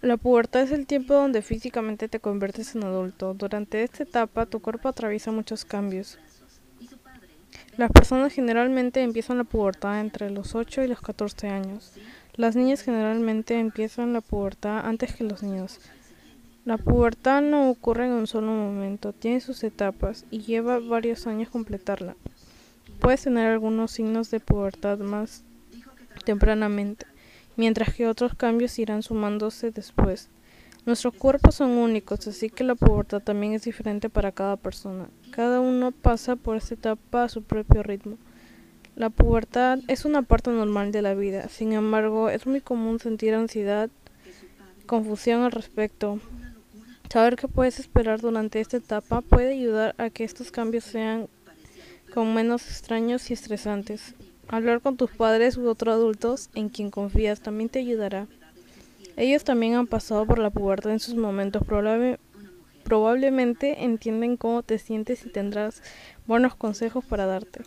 La pubertad es el tiempo donde físicamente te conviertes en adulto. Durante esta etapa tu cuerpo atraviesa muchos cambios. Las personas generalmente empiezan la pubertad entre los 8 y los 14 años. Las niñas generalmente empiezan la pubertad antes que los niños. La pubertad no ocurre en un solo momento, tiene sus etapas y lleva varios años completarla. Puedes tener algunos signos de pubertad más tempranamente, mientras que otros cambios irán sumándose después. Nuestros cuerpos son únicos, así que la pubertad también es diferente para cada persona. Cada uno pasa por esta etapa a su propio ritmo. La pubertad es una parte normal de la vida, sin embargo, es muy común sentir ansiedad, confusión al respecto. Saber qué puedes esperar durante esta etapa puede ayudar a que estos cambios sean con menos extraños y estresantes. Hablar con tus padres u otros adultos en quien confías también te ayudará. Ellos también han pasado por la pubertad en sus momentos. probablemente entienden cómo te sientes y tendrás buenos consejos para darte.